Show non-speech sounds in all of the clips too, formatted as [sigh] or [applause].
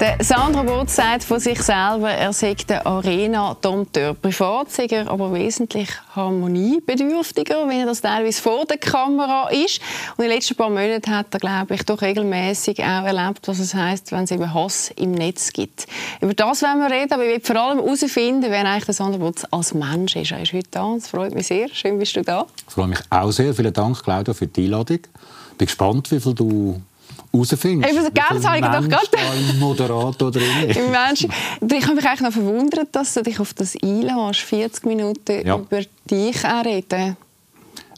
Der Sandra Botz sagt von sich selber, er sei der Arena-Dompteur. Privat sei er aber wesentlich harmoniebedürftiger, wenn er das teilweise vor der Kamera ist. Und in den letzten paar Monaten hat er, glaube ich, doch regelmäßig auch erlebt, was es heißt, wenn es eben Hass im Netz gibt. Über das wollen wir reden, aber ich will vor allem herausfinden, wer eigentlich der Sandra Botz als Mensch ist. Er ist heute da, das freut mich sehr. Schön, bist du da. Ich freue mich auch sehr. Vielen Dank, Claudia, für die Einladung. Ich bin gespannt, wie viel du herausfindest. Eben, gerne, habe ich doch gerade. Moderator drin. Im Mensch. Ich habe mich eigentlich noch verwundert, dass du dich auf das einlässt, 40 Minuten ja. über dich reden.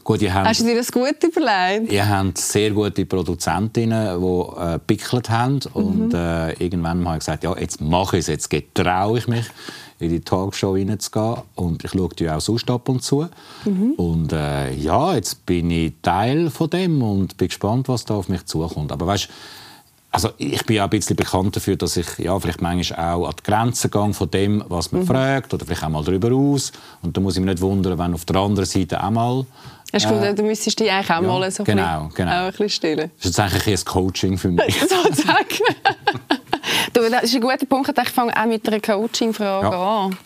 Gut, haben, Hast du dir das gut überlegt? Ihr habt sehr gute Produzentinnen, die äh, pickelt haben. Mhm. Und äh, irgendwann habe ich gesagt, ja, jetzt mache ich es, jetzt getraue ich mich in die Talkshow reinzugehen. Und ich schaue dir auch sonst ab und zu. Mhm. Und äh, ja, jetzt bin ich Teil von dem und bin gespannt, was da auf mich zukommt. Aber weißt, also ich bin ja ein bisschen bekannt dafür, dass ich ja, vielleicht manchmal auch an die Grenzen gehe von dem, was man mhm. fragt oder vielleicht auch mal darüber aus. Und da muss ich mich nicht wundern, wenn auf der anderen Seite auch mal Hast du äh, du müsstest dich eigentlich auch ja, mal so genau, ein, genau. ein bisschen stillen. Das ist jetzt eigentlich ein Coaching für mich. [laughs] Sozusagen. [laughs] Du, das ist ein guter Punkt. Ich fange auch mit einer Coaching-Frage ja. an.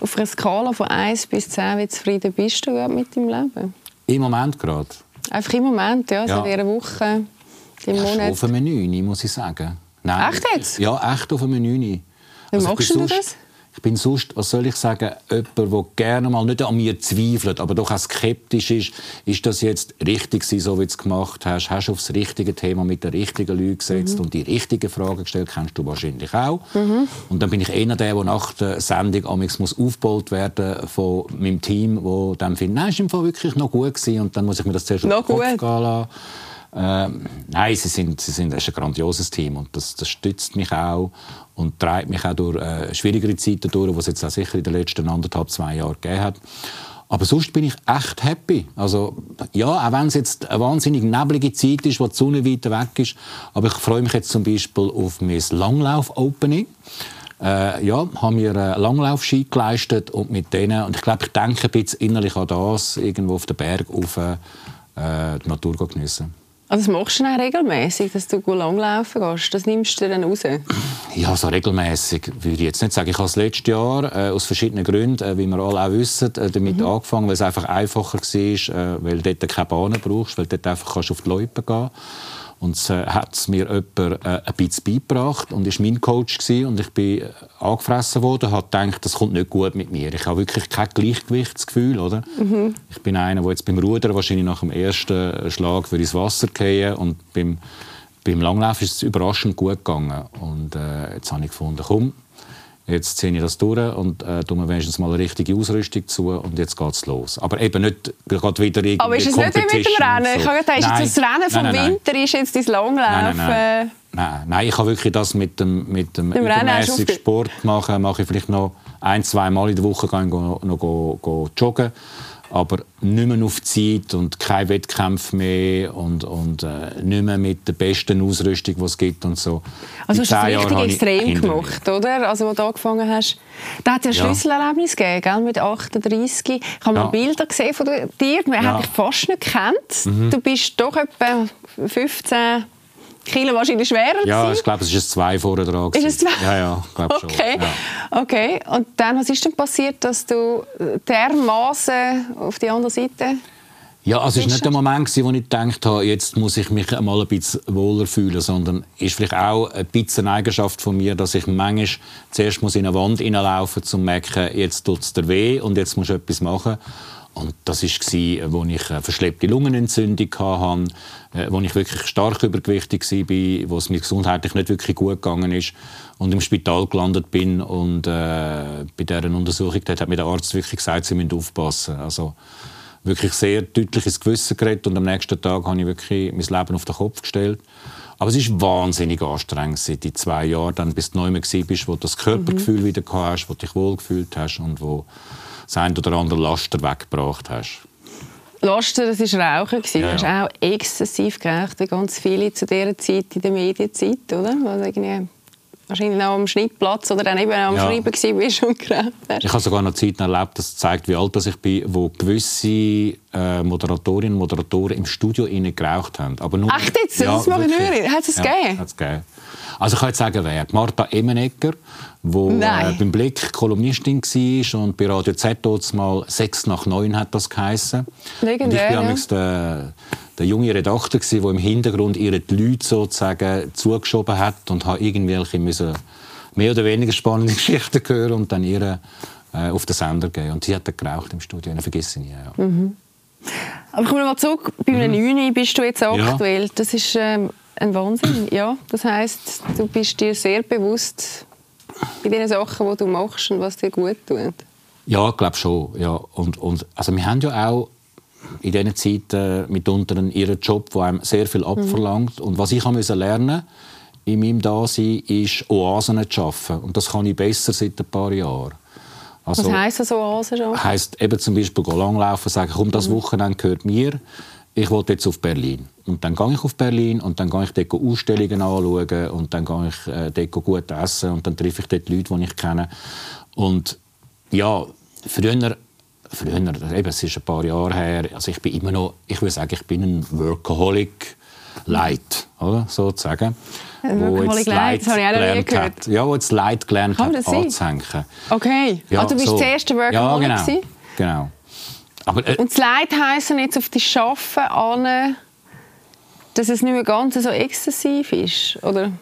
Auf einer Skala von 1 bis 10, wie zufrieden bist du mit deinem Leben? Im Moment gerade. Einfach im Moment, ja. ja. in dieser Woche, im ja, Monat. auf einem 9, muss ich sagen. Nein, echt jetzt? Ja, echt auf einem 9. Wie also machst du das? Ich bin sonst, was soll ich sagen, jemand, der gerne mal nicht an mir zweifelt, aber doch auch skeptisch ist. Ist das jetzt richtig so wie du es gemacht hast? Hast du aufs richtige Thema mit den richtigen Leuten gesetzt mhm. und die richtigen Fragen gestellt? Kennst du wahrscheinlich auch. Mhm. Und dann bin ich einer der, der nach der Sendung muss aufgebaut werden von meinem Team, wo dann findet, nein, ist im Fall wirklich noch gut gewesen. Und dann muss ich mir das zuerst auf den Kopf gehen lassen. Ähm, nein, sie sind, sie sind, das ist ein grandioses Team und das, das stützt mich auch und treibt mich auch durch äh, schwierigere Zeiten durch, die es jetzt auch sicher in den letzten anderthalb, zwei Jahren gegeben hat. Aber sonst bin ich echt happy. Also, ja, auch wenn es jetzt eine wahnsinnig neblige Zeit ist, wo die Sonne weiter weg ist. Aber ich freue mich jetzt zum Beispiel auf mein Langlauf-Opening. Äh, ja, haben einen Langlaufski geleistet und mit denen, und ich glaube, ich denke ein bisschen innerlich an das, irgendwo auf den Berg auf äh, die Natur geniessen. Also das machst du dann regelmäßig, dass du langlaufen gehst? Das nimmst du dann raus? Ja, so regelmäßig würde ich jetzt nicht sagen. Ich habe das letzte Jahr äh, aus verschiedenen Gründen, äh, wie wir alle auch wissen, äh, damit mhm. angefangen, weil es einfach einfacher war, äh, weil du dort keine Bahnen brauchst, weil du dort einfach kannst auf die Loipe gehen kannst. Und es äh, hat mir jemand äh, ein bisschen beigebracht und war mein Coach. Gewesen. Und ich bin äh, angefressen worden und habe gedacht, das kommt nicht gut mit mir. Ich habe wirklich kein Gleichgewichtsgefühl. Oder? Mhm. Ich bin einer, der jetzt beim Rudern wahrscheinlich nach dem ersten Schlag ins Wasser fallen und beim, beim Langlauf ist es überraschend gut gegangen. Und äh, jetzt habe ich gefunden, komm, Jetzt ziehe ich das durch und äh, tue mir wenigstens mal eine richtige Ausrüstung zu und jetzt geht es los. Aber eben nicht gerade wieder irgendwie Aber ist es nicht wie mit dem Rennen? So. Ich habe gedacht, nein, das Rennen vom nein, nein, Winter ist jetzt dein Langlaufen. Nein, nein, nein. ich habe wirklich das mit dem, mit dem, dem übermäßigen Sport machen. Mache ich vielleicht noch ein, zwei Mal in der Woche gehen, noch, noch go joggen aber nicht mehr auf Zeit und kein Wettkampf mehr und, und äh, nicht mehr mit der besten Ausrüstung, die es gibt und so. Also hast du es richtig extrem gemacht, oder? Also, als du angefangen hast. Da hat es ja ein Schlüsselerlebnis gegeben, gell? mit 38. Ich habe ja. mal Bilder gesehen von dir, man ja. hat dich fast nicht gekannt. Mhm. Du bist doch etwa 15 Kilo wahrscheinlich schwerer Ja, ich glaube, es ist ein zwei vorher dran. Ist es zwei? Ja, ja, glaube okay. schon. Ja. Okay, und dann, was ist denn passiert, dass du dermaßen auf die andere Seite ja, also es war nicht der Moment, wo ich gedacht habe, jetzt muss ich mich einmal ein bisschen wohler fühlen, sondern es ist vielleicht auch ein bisschen eine Eigenschaft von mir, dass ich manchmal zuerst muss in eine Wand hineinlaufen muss, um zu merken, jetzt tut es dir weh und jetzt musst du etwas machen. Und das war, als ich eine verschleppte Lungenentzündung hatte, äh, wo ich wirklich stark übergewichtig war, wo es mir gesundheitlich nicht wirklich gut gegangen ist und im Spital gelandet bin. Und äh, bei dieser Untersuchung hat mir der Arzt wirklich gesagt, sie müssen aufpassen. Also wirklich sehr deutlich ins Gewissen geredet und am nächsten Tag habe ich wirklich mein Leben auf den Kopf gestellt. Aber es ist wahnsinnig anstrengend, seit die zwei Jahren, dann, bis du neu bist, wo du das Körpergefühl mhm. wieder hast, wo du dich wohlgefühlt hast und wo das ein oder andere Laster weggebracht hast. Laster, das war Rauchen. Ja, Du hast auch exzessiv geraucht, ganz viele zu dieser Zeit in der Medienzeit, oder? Also irgendwie wahrscheinlich auch am Schnittplatz oder dann eben am ja. Schreiben bist und hast. Ich habe sogar noch Zeiten erlebt, das zeigt, wie alt ich bin, wo gewisse äh, Moderatorinnen und Moderatoren im Studio innen geraucht haben. Aber nur, Echt jetzt? Ja, das mache ich nicht. Hat es ja, gegeben? Hat's gegeben. Also ich kann jetzt sagen, wer. Martha Emenegger, die äh, beim Blick Kolumnistin war und bei Radio Z mal «Sechs nach neun» hat das geheissen. Legendär, und ich bin ja. der, der junge Redakteur, der im Hintergrund ihre Leute sozusagen zugeschoben hat und hat irgendwelche müssen mehr oder weniger spannende [laughs] Geschichten hören und dann ihre äh, auf den Sender gehen. Und sie hat dann geraucht im Studio, das vergesse ich nie. Ja. Mhm. Aber kommen wir mal zurück, bei einem mhm. 9 bist du jetzt aktuell. Ja. Das ist ähm, ein Wahnsinn, ja. Das heißt, du bist dir sehr bewusst bei den Sachen, die du machst und was dir gut tut. Ja, ich glaube schon. Ja. Und, und, also wir haben ja auch in diesen Zeiten mitunter ihren Job, der einem sehr viel abverlangt. Mhm. Und was ich musste lernen in meinem Dasein, ist Oasen zu schaffen. Und das kann ich besser seit ein paar Jahren. Also, was heisst das, Oasen schaffen? Heisst eben zum Beispiel langlaufen, sagen, komm, das mhm. Wochenende gehört mir ich will jetzt auf Berlin. Und dann gehe ich auf Berlin und dann gehe ich dort Ausstellungen anschauen und dann gehe ich äh, dort gut essen und dann treffe ich dort Leute, die ich kenne. Und ja, früher, früher eben, es ist ein paar Jahre her, also ich bin immer noch, ich würde sagen, ich bin ein Workaholic Light, oder, sozusagen. Wo jetzt Light, das habe ich auch noch nie gehört. Hat, ja, wo jetzt Light gelernt Kann hat, anzuhängen. Okay, ja, also du bist so. der erste Workaholic Ja, genau. genau. Aber, äh, und das Leid heissen jetzt auf die Schaffen an, dass es nicht mehr ganz so exzessiv ist, oder?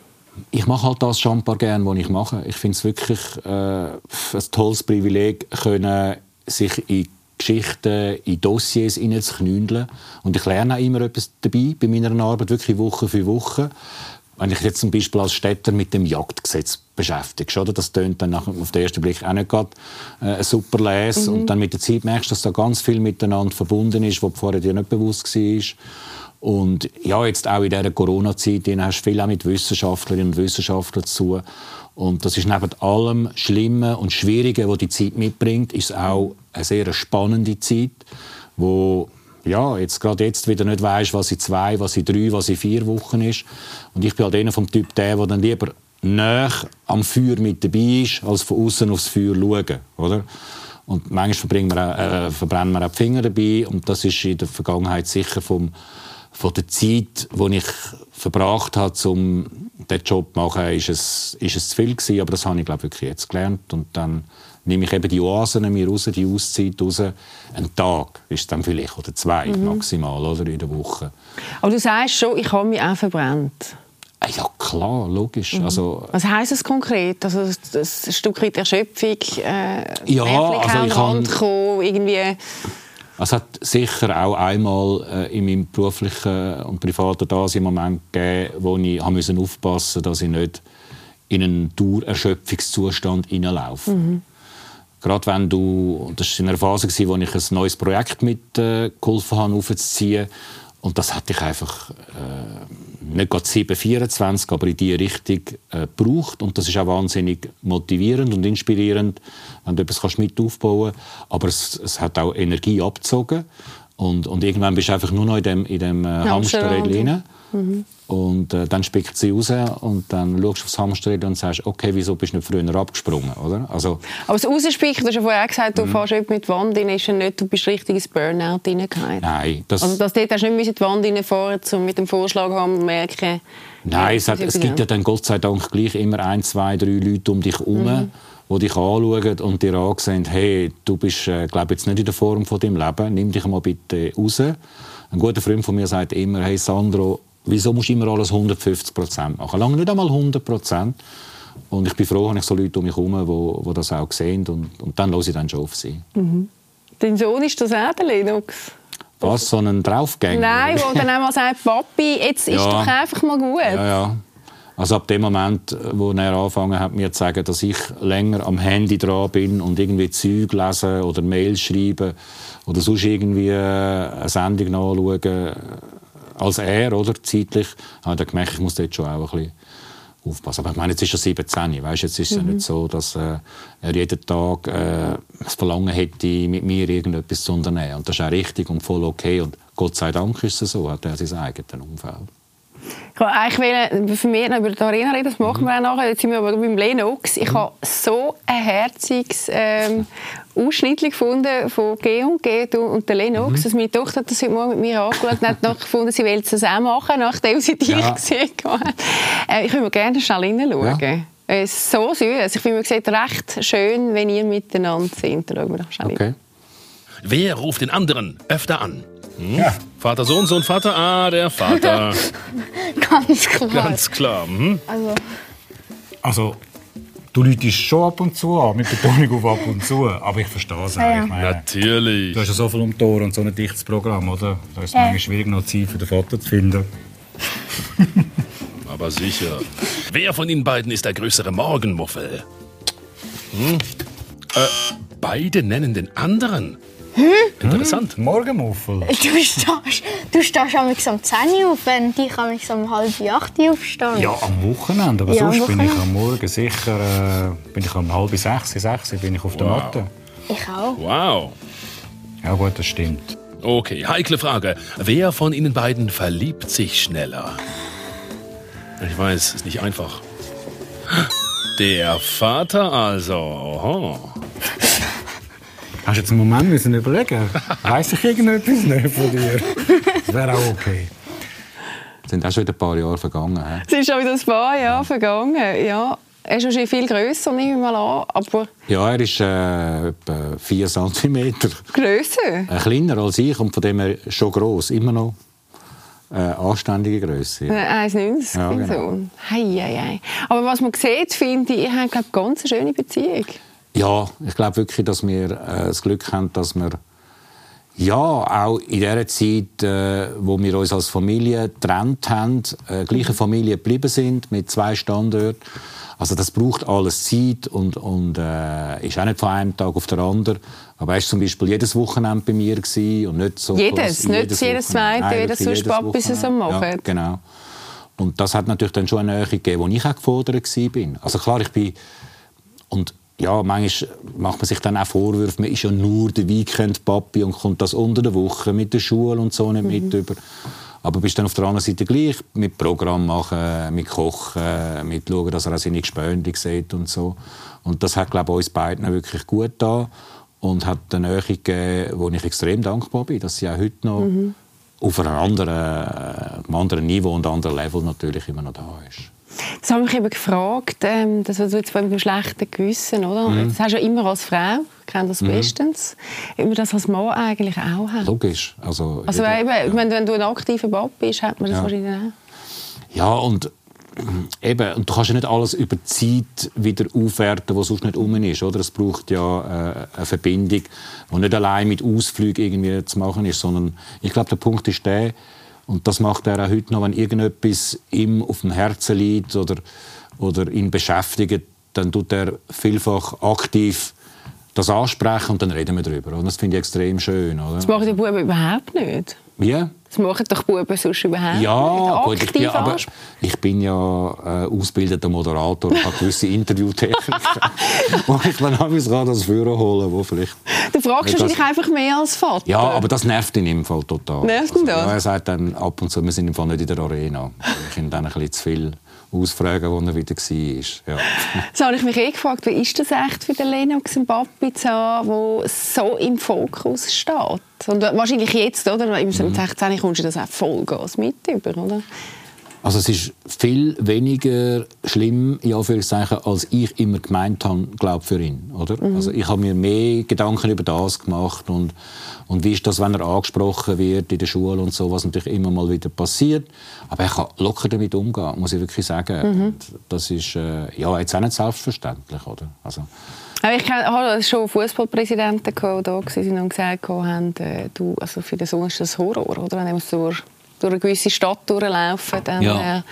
Ich mache halt das schon ein paar gerne, was ich mache. Ich finde es wirklich äh, ein tolles Privileg, können sich in Geschichten, in Dossiers hineinzuknündeln. Und ich lerne auch immer etwas dabei, bei meiner Arbeit, wirklich Woche für Woche wenn ich jetzt zum Beispiel als Städter mit dem Jagdgesetz beschäftige, oder? das tönt dann auf den ersten Blick auch nicht gerade äh, super les mhm. und dann mit der Zeit merkst du, dass da ganz viel miteinander verbunden ist, was vorher dir nicht bewusst war. Und ja, jetzt auch in dieser Corona-Zeit hast du viel auch mit Wissenschaftlerinnen und Wissenschaftlern zu und das ist neben allem Schlimmen und Schwierigen, was die Zeit mitbringt, ist auch eine sehr spannende Zeit, wo ja, jetzt gerade jetzt wieder nicht weißt, was in zwei, was in drei, was in vier Wochen ist. Und ich bin halt einer vom Typ der, der dann lieber näher am Feuer mit dabei ist, als von außen aufs Feuer schauen, oder? Und manchmal wir, äh, verbrennen wir auch die Finger dabei. Und das ist in der Vergangenheit sicher vom, von der Zeit, die ich verbracht habe, um diesen Job zu machen, ist es, ist es zu viel gewesen. Aber das habe ich, glaube ich, wirklich jetzt gelernt. Und dann nehme ich eben die Oasen mir raus, die Auszeit raus. Ein Tag ist dann vielleicht oder zwei mhm. maximal oder, in der Woche. Aber du sagst schon, ich habe mich auch verbrannt. Ah, ja, klar, logisch. Mhm. Also, Was heisst das konkret? Also das, Stück weit Erschöpfung, äh, ja, also ich kann, kommen, irgendwie... Es hat sicher auch einmal äh, in meinem beruflichen und privaten Dasein Moment gegeben, wo ich aufpassen musste, dass ich nicht in einen Dauererschöpfungszustand hineinlaufe. Mhm. Gerade wenn du, das war in einer Phase, in der ich ein neues Projekt mitgeholfen äh, habe, aufzuziehen. Und das hatte ich einfach äh, nicht gerade 7, 24, aber in diese Richtung äh, gebraucht. Und das ist auch wahnsinnig motivierend und inspirierend, wenn du etwas mit aufbauen kannst. Aber es, es hat auch Energie abgezogen. Und, und irgendwann bist du einfach nur noch in dem, in dem äh, Hamsterrad drin. Mhm. Und äh, dann spickt sie raus und dann schaust du aufs Hamsterrad und sagst, okay, wieso bist du nicht früher abgesprungen, oder? Also, Aber das Rauspicken, du hast ja vorher gesagt, du mhm. fährst mit die Wand rein, ist ja nicht, du bist richtig ins Burnout reingefallen. Nein. Das also das dort hast du nicht in die Wand reinfahren, um mit dem Vorschlag zu merken, Nein, es, hat, es gibt ja dann Gott sei Dank gleich immer ein, zwei, drei Leute um dich herum, mhm. die dich anschauen und dir ansehen, hey, du bist, äh, glaube jetzt nicht in der Form von deinem Leben, nimm dich mal bitte raus. Ein guter Freund von mir sagt immer, hey Sandro, Wieso musst du immer alles 150 Prozent machen? Lange nicht einmal 100 Prozent. Und ich bin froh, habe ich so Leute um mich herum, die, die das auch sehen. Und, und dann höre ich dann schon auf sie. Mhm. Dein Sohn ist das auch, der Linux? Was, so ein Draufgänger? Nein, wo dann einmal sagt, Papi, jetzt ist ja. doch einfach mal gut. Ja, ja. Also ab dem Moment, wo er angefangen hat, mir zu sagen, dass ich länger am Handy dran bin und irgendwie Zeug lesen oder Mails schreiben oder sonst irgendwie eine Sendung nachschauen, als er, oder, zeitlich, habe ich gemerkt, ich muss dort schon auch ein bisschen aufpassen. Aber ich meine, jetzt ist er 17, weißt, jetzt ist es mhm. ja nicht so, dass äh, er jeden Tag äh, das Verlangen hätte, mit mir irgendetwas zu unternehmen. Und das ist auch richtig und voll okay. Und Gott sei Dank ist es so, hat er sein eigenes Umfeld. Ich wollte eigentlich für mich noch über die Arena reden, das machen wir auch nachher. Jetzt sind wir aber beim Lennox. Ich habe so ein herziges ähm, Ausschnitt gefunden von G und G und der Lennox. Mhm. Also meine Tochter hat das heute Morgen mit mir angeschaut und hat noch gefunden, sie will das auch machen, nachdem sie dich ja. gesehen hat. Äh, ich würde gerne schnell hineinschauen. Ja. Es ist so süß. Ich finde, man sieht recht schön, wenn ihr miteinander seid. Schauen wir doch schnell okay. Wer ruft den anderen öfter an? Hm? Ja. Vater Sohn, Sohn, Vater. Ah, der Vater. [laughs] Ganz klar. Ganz klar. Hm? Also. also, du läutest schon ab und zu an, mit Betonung auf ab und zu. Aber ich verstehe es ja, ja. Natürlich. Du hast ja so viel um die Ohren und so ein dichtes Programm, oder? Da ist es ja. manchmal schwierig, noch Zeit für den Vater zu finden. [laughs] Aber sicher. Wer von Ihnen beiden ist der größere Morgenmuffel? Hm? Äh, beide nennen den anderen. Hm? Interessant. Hm? Morgenmuffel. Du stehst, du stehst am 10 Uhr auf, wenn ich um halb 8 Uhr aufstehe. Ja, am Wochenende. Aber ja, sonst bin ich am Morgen sicher äh, bin ich um halb sechs, sechs bin ich auf der wow. Matte. Ich auch. Wow. Ja gut, das stimmt. Okay, heikle Frage. Wer von Ihnen beiden verliebt sich schneller? Ich weiß, ist nicht einfach. Der Vater also. Oho. Hast du jetzt einen Moment müssen überlegen? Weiß ich irgendetwas nicht von dir? Das wäre auch okay. Es sind auch schon wieder ein paar Jahre vergangen. Es ist schon wieder ein paar Jahre vergangen, ja. Er ist schon viel grösser, nehme ich mal an. Aber ja, er ist äh, etwa 4 cm. Grösser? Äh, kleiner als ich und von dem her schon gross, immer noch. Äh, anständige Größe. Ja. 1,90 ja, genau. so. Hei, hei, hei. Aber was man sieht, finde ich, ihr habt eine ganz schöne Beziehung. Ja, ich glaube wirklich, dass wir äh, das Glück haben, dass wir ja, auch in der Zeit, äh, wo wir uns als Familie getrennt haben, äh, gleiche Familie geblieben sind mit zwei Standorten. Also das braucht alles Zeit und, und äh, ist auch nicht von einem Tag auf den anderen. Aber er war zum Beispiel jedes Wochenende bei mir und nicht so jedes, nicht jedes, jedes zweite, wie das sonst Papis so machen. Ja, genau. Und das hat natürlich dann schon eine Nähe gegeben, wo ich auch gefordert war. Also klar, ich bin und ja, manchmal macht man sich dann auch Vorwürfe, man ist ja nur der Weekend-Papi und kommt das unter der Woche mit der Schule und so nicht mhm. mit über. Aber bist dann auf der anderen Seite gleich mit Programm machen, mit Kochen, mit schauen, dass er auch seine Gespönte sieht und so. Und das hat, glaube ich, uns beiden wirklich gut da und hat eine Nähe gegeben, wo ich extrem dankbar bin, dass sie auch heute noch mhm. auf einem anderen, äh, einem anderen Niveau und einem anderen Level natürlich immer noch da ist. Das habe ich eben gefragt, ähm, das was du jetzt beim schlechten Gewissen, oder? Mhm. Das hast du ja immer als Frau, ich kenne das mhm. bestens, man das als Mann eigentlich auch hat. Logisch. Also, also eben, ja. wenn, wenn du ein aktiver Bob bist, hat man das ja. wahrscheinlich auch. Ja, und eben, und du kannst ja nicht alles über die Zeit wieder aufwerten, was sonst nicht um ist, oder? Es braucht ja äh, eine Verbindung, die nicht allein mit Ausflügen irgendwie zu machen ist, sondern ich glaube, der Punkt ist der, und das macht er auch heute noch, wenn irgendetwas ihm auf dem Herzen liegt oder, oder ihn beschäftigt, dann tut er vielfach aktiv das ansprechen und dann reden wir darüber. Und das finde ich extrem schön. Oder? Das machen die Buben überhaupt nicht. Wie? Das machen doch Buben sonst überhaupt ja, gut, ich bin, aber ich bin ja äh, ausgebildeter Moderator und habe gewisse [laughs] Interviewtechniken, wo ich dann ich das Führer holen, wo vielleicht... Du fragst wahrscheinlich einfach mehr als Vater. Ja, aber das nervt ihn im Fall total. Nervt ihn also, das? Ja, er sagt dann ab und zu, wir sind im Fall nicht in der Arena. Ich ihm dann ein bisschen zu viel ausfragen, wo er wieder war. Ja. [laughs] So habe ich mich eh gefragt, wie ist das echt für den Lennox und Papi zu haben, der so im Fokus steht? Und wahrscheinlich jetzt, oder? Im 16 mhm. kommst du das auch Vollgas mit über, oder? Also es ist viel weniger schlimm, ja, als ich immer gemeint habe, glaube für ihn, oder? Mhm. Also ich habe mir mehr Gedanken über das gemacht und, und wie ist das, wenn er angesprochen wird in der Schule und so, was natürlich immer mal wieder passiert. Aber er kann locker damit umgehen, muss ich wirklich sagen. Mhm. Das ist äh, ja jetzt auch nicht selbstverständlich, oder? Also, ich hatte schon Fußballpräsidenten, die da waren und gesagt haben, äh, du, also für den Sohn ist das Horror, oder? wenn er so durch eine gewisse Stadt durchlaufen, dann ja. äh,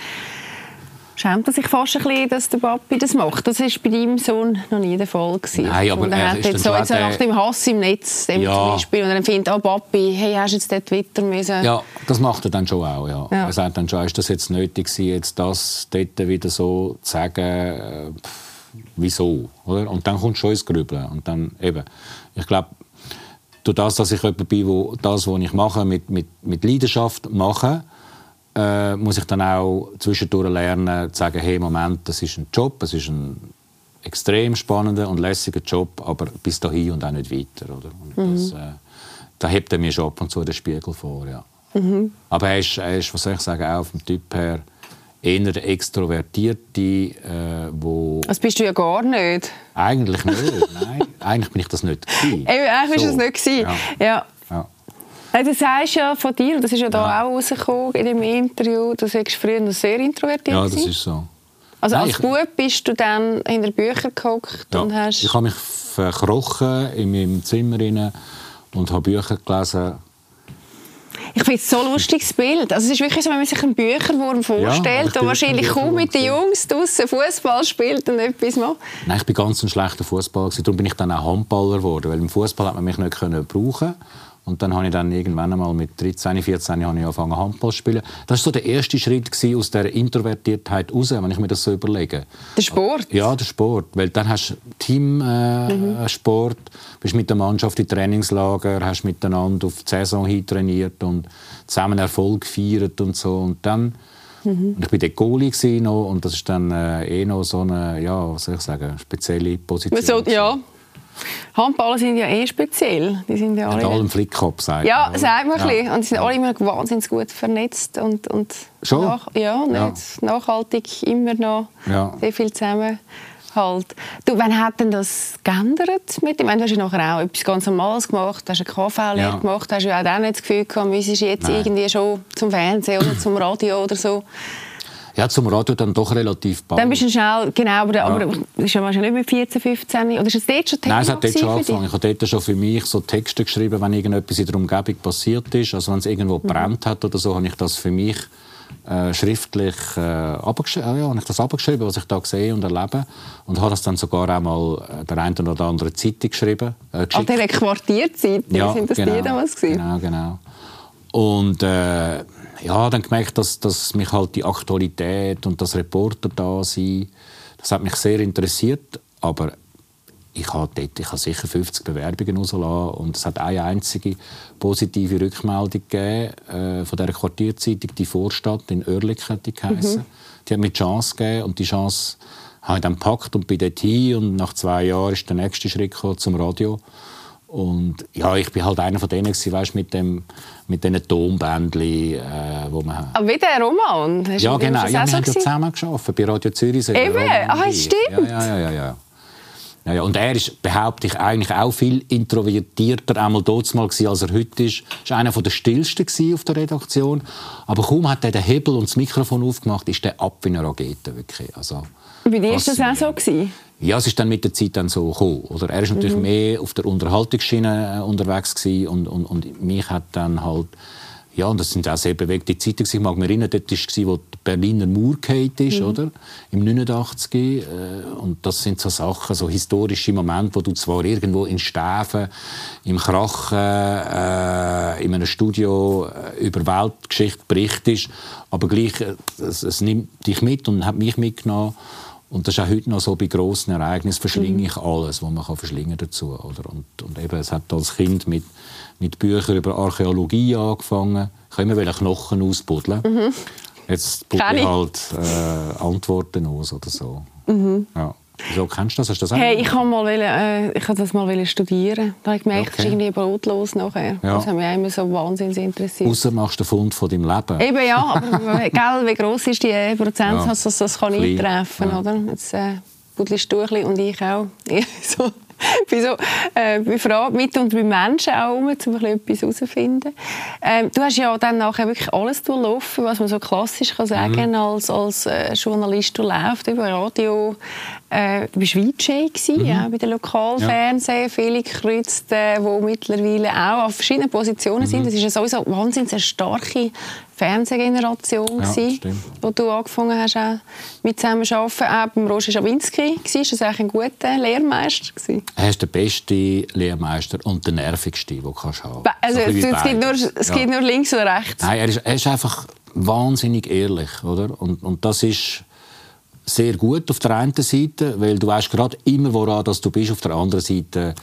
schämt er sich fast ein bisschen, dass der Papi das macht. Das war bei deinem Sohn noch nie der Fall. Gewesen. Nein, aber und er hat jetzt so jetzt nach dem Hass im Netz dem ja. zum Beispiel, und er findet, oh Papi, hey, hast du jetzt dort Twitter müssen? Ja, das macht er dann schon auch, ja. ja. Er sagt dann schon, ist das jetzt nötig gewesen, jetzt das dort wieder so zu sagen, äh, wieso, oder? Und dann kommt schon ins Grübeln und dann eben, ich glaube, durch das, dass ich jemand bin, wo das, was ich mache, mit, mit, mit Leidenschaft mache, äh, muss ich dann auch zwischendurch lernen, zu sagen, hey, Moment, das ist ein Job, es ist ein extrem spannender und lässiger Job, aber bis dahin und auch nicht weiter. Oder? Mhm. das, äh, da hebt er mir schon ab und zu den Spiegel vor, ja. Mhm. Aber er ist, er ist, was soll ich sagen, auch vom Typ her eher der Extrovertierte, äh, wo Das bist du ja gar nicht. eigentlich nicht, nein, [laughs] eigentlich bin ich das nicht gewesen. Eben, eigentlich bist du So, das nicht gewesen. Ja, Ja. ja. Du sagst ja von dir, das ist ja da Ja. auch rausgekommen in dem Interview, du sagst früher noch sehr introvertiert ja, das gewesen. ist so. Also Nein, als Bub bist du dann in der Bücher gehockt Ja. und hast... Ich habe mich verkrochen in meinem Zimmer rein und habe Bücher gelesen. Ich finde es so ein lustiges Bild. Also es ist wirklich so, wenn man sich einen Bücherwurm vorstellt, ich der bin wahrscheinlich kaum mit den Jungs draußen Fußball spielt und etwas macht. Nein, ich war ganz ein schlechter Fußballer. Darum bin ich dann auch Handballer geworden. Weil im Fußball hat man mich nicht können brauchen Und dann habe ich dann irgendwann einmal mit 13, 14 habe ich angefangen Handball zu spielen. Das war so der erste Schritt gewesen aus der Introvertiertheit raus, wenn ich mir das so überlege. Der Sport. Ja, der Sport. Weil dann hast du Teamsport, äh, Sport, bist mit der Mannschaft in Trainingslager, hast miteinander auf die Saison hin trainiert und zusammen Erfolg gefeiert und so. Und dann und ich war dort Goalie noch, und das ist dann äh, eh noch so eine, ja, was soll ich sagen, spezielle Position. So, ja. Handballer sind ja eh speziell. Die sind ja Mit alle... allem Flickkopf, sagt Ja, man, sagt man oder? ein bisschen. Und sie sind alle immer wahnsinnig gut vernetzt und, und Schon? Nach, ja, nicht, Ja. nachhaltig immer noch Ja. sehr viel zusammenhalt. Du, wann hat denn das geändert mit dem? Ich meine, Du hast ja nachher auch etwas ganz Normales gemacht, du hast eine KV-Lehre Ja. gemacht, hast ja auch nicht das Gefühl gehabt, du müsstest jetzt Nein. irgendwie schon zum Fernsehen oder zum Radio oder so. Ja, zum Radio dann doch relativ bald. Dann bist du schnell, genau, aber, aber das ist ja wahrscheinlich nicht mit 14, 15, oder ist es dort schon Thema Nein, es hat dort schon angefangen. Ich habe dort schon für mich so Texte geschrieben, wenn irgendetwas in der Umgebung passiert ist. Also wenn es irgendwo Mhm. brennt hat oder so, habe ich das für mich äh, schriftlich äh, äh, ja, habe ich das abgeschrieben, was ich da sehe und erlebe. Und habe das dann sogar auch mal äh, der einen oder anderen Zeitung geschrieben. Äh, An geschickt. dieser Quartierzeit, sind das die damals gewesen? Genau, genau. Und äh, ja, dann gemerkt, dass, dass mich halt die Aktualität und das Reporter da sein, das hat mich sehr interessiert. Aber ich habe dort, ich habe sicher 50 Bewerbungen rausgelassen und es hat eine einzige positive Rückmeldung gegeben äh, von der Quartierzeitung, die Vorstadt in Oerlikon die geheissen. Die hat mir die Chance gegeben und die Chance habe ich dann gepackt und bin dort hin und nach zwei Jahren ist der nächste Schritt gekommen zum Radio. Und ja, ich bin halt einer von denen gewesen, weißt, mit dem mit diesen Tonbändchen, äh, wo man Aber wie der Roman? Hast ja, genau. Ja, wir haben ja zusammen gearbeitet, bei Radio Zürich. Eben? Ah, stimmt. Ja, ja, ja, ja, ja. Ja. Und er ist, behaupte ich, eigentlich auch viel introvertierter einmal dort mal gewesen, als er heute ist. Er war einer der stillsten auf der Redaktion. Aber kaum hat er den Hebel und das Mikrofon aufgemacht, ist der ab wie eine Rakete. Wirklich. Also, Bei dir war das auch so? Gewesen? Ja, es ist dann mit der Zeit dann so gekommen. Oder er ist natürlich Mhm. mehr auf der Unterhaltungsschiene äh, unterwegs gewesen und, und, und mich hat dann halt ja, und das sind auch sehr bewegte Zeiten. Ich mag mich erinnern, dort war, wo die Berliner Mauer gefallen ist, Mhm. oder? Im 89. Äh, und das sind so Sachen, so historische Momente, wo du zwar irgendwo in Stäfen, im Krachen, äh, in einem Studio äh, über Weltgeschichte berichtest, aber gleich, es, es nimmt dich mit und hat mich mitgenommen. Und das ist auch heute noch so, bei grossen Ereignissen verschlinge ich alles, was man kann verschlingen dazu. Oder? Und, und eben, es hat als Kind mit, mit Büchern über Archäologie angefangen. Ich wollte immer Knochen ausbuddeln. Jetzt buddle ich halt äh, Antworten aus oder so. Ja. Wieso kennst du das? Hast du das Hey, ich habe mal wollen, äh, ich das mal studieren. Da habe ich gemerkt, es ist Okay. irgendwie brotlos nachher. Ja. Das hat mich immer so wahnsinnig interessiert. Ausser machst du den Fund von deinem Leben. Eben ja, aber [laughs] gell, wie gross ist die Prozentsatz, dass das kann Klein, eintreffen ja. oder? Jetzt äh, buddelst du ein bisschen und ich auch. [laughs] Ich bin so äh, befragt, mit und bei Menschen auch um bisschen etwas herauszufinden. Ähm, du hast ja dann nachher wirklich alles durchlaufen, was man so klassisch kann sagen Mhm. als, als äh, Journalist durchläuft, über Radio. Äh, du warst VJ gewesen, Mhm. ja, bei den Lokalfernsehen, viele gekreuzt, äh, die mittlerweile auch auf verschiedenen Positionen Mhm. sind. Das ist ja sowieso wahnsinnig eine starke Fernsehgeneration, Ja, gewesen, wo du angefangen hast auch mit zusammenzuarbeiten. Auch beim Roger Schawinski war das eigentlich ein guter Lehrmeister. Gewesen. Er ist der beste Lehrmeister und der nervigste, den du kannst haben Be- Also, So es, gibt nur, es Ja. gibt nur links und rechts. Nein, er ist, er ist einfach wahnsinnig ehrlich, oder? Und, und das ist sehr gut auf der einen Seite, weil du weißt gerade immer, woran dass du bist. Auf der anderen Seite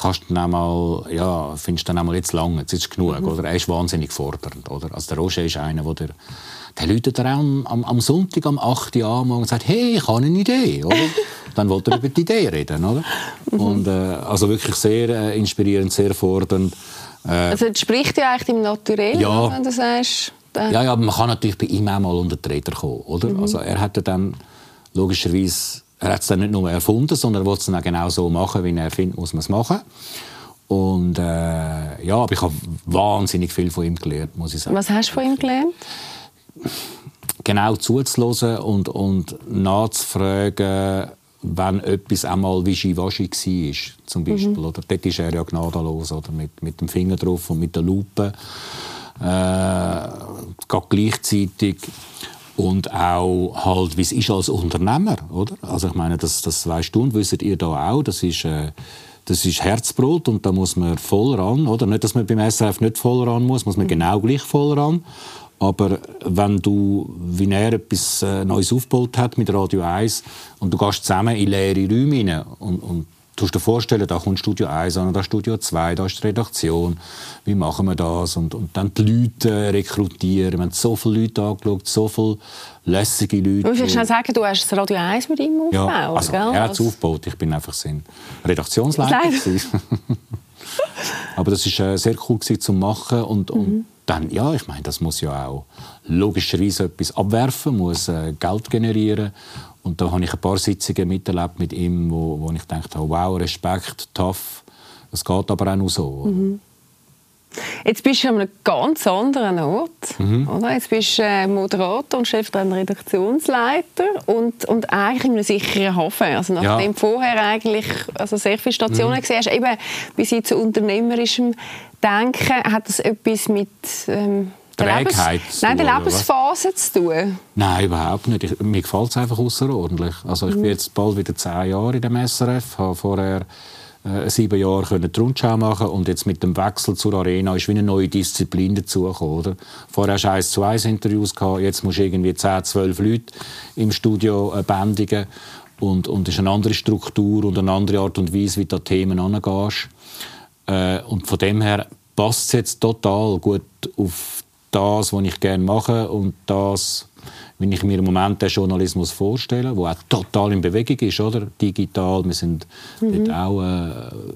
kannst du dann einmal, ja, findest du dann einmal jetzt lange, jetzt ist es genug, oder? Er ist wahnsinnig fordernd, oder? Also der Roger ist einer, der dir dann läutet er auch am, am, am Sonntag am 8. Uhr und sagt, hey, ich habe eine Idee. Oder? [laughs] dann wollte er über die Idee reden. Oder? Und, äh, also wirklich sehr äh, inspirierend, sehr fordernd. Äh, also das spricht ja eigentlich im Naturell, ja, wenn du sagst... Ja, ja, aber man kann natürlich bei ihm auch mal unter die Räder kommen. Oder? Mhm. Also er hat dann logischerweise er hat es dann nicht nur erfunden, sondern er wollte es dann auch genau so machen, wie er findet, muss man es machen. Und äh, ja, aber ich habe wahnsinnig viel von ihm gelernt, muss ich sagen. Was hast du von ihm gelernt? Genau zuzuhören und, und nachzufragen, wenn etwas einmal wischiwaschi war, zum Beispiel. Mhm. Oder? Dort ist er ja gnadenlos, oder? Mit, mit dem Finger drauf und mit der Lupe. Äh, gleichzeitig und auch halt, wie es ist als Unternehmer, oder? Also ich meine, das, das weißt du und wisst ihr da auch, das ist, äh, das ist Herzbrot und da muss man voll ran, oder? Nicht, dass man beim SRF nicht voll ran muss, muss man mhm. genau gleich voll ran. Aber wenn du, wie er etwas äh, Neues aufgebaut hat mit Radio 1 und du gehst zusammen in leere Räume rein und, und Du musst dir vorstellen, da kommt Studio 1 an, da Studio 2, da ist die Redaktion. Wie machen wir das? Und, und dann die Leute rekrutieren. Wir haben so viele Leute angeschaut, so viele lässige Leute. Muss ich schnell sagen, du hast das Radio 1 mit ihm aufgebaut, ja, also, gell? Er hat es aufgebaut, ich bin einfach sein Redaktionsleiter. [laughs] Aber das war äh, sehr cool zu machen und, und mhm. dann, ja, ich meine, das muss ja auch logischerweise etwas abwerfen, muss äh, Geld generieren und da habe ich ein paar Sitzungen miterlebt mit ihm, wo, wo ich dachte, wow, Respekt, tough. Es geht aber auch nur so. Mhm. Jetzt bist du an einem ganz anderen Ort. Mhm. Oder? Jetzt bist du äh, Moderator und stellvertretender Redaktionsleiter und, und eigentlich in einem sicheren Hafen. Also nachdem ja. vorher eigentlich also sehr viele Stationen mhm. gesehen hast, eben bis hin zu unternehmerischem Denken, hat das etwas mit ähm, Trägheit Lebens Nein, der Lebensphase zu tun? Nein, überhaupt nicht. Ich, mir gefällt es einfach außerordentlich. Also ich mhm. bin jetzt bald wieder zehn Jahre in dem SRF, habe vorher äh, sieben Jahre können die Rundschau machen und jetzt mit dem Wechsel zur Arena ist wie eine neue Disziplin dazugekommen. Oder? Vorher hast du eins zu eins Interviews gehabt, jetzt musst du irgendwie 10, 12 Leute im Studio äh, bändigen und und ist eine andere Struktur und eine andere Art und Weise, wie du an Themen angehst. Äh, und von dem her passt es jetzt total gut auf das, was ich gerne mache und das, wenn ich mir im Moment den Journalismus vorstelle, der auch total in Bewegung ist, oder? digital, wir sind mhm. auch äh,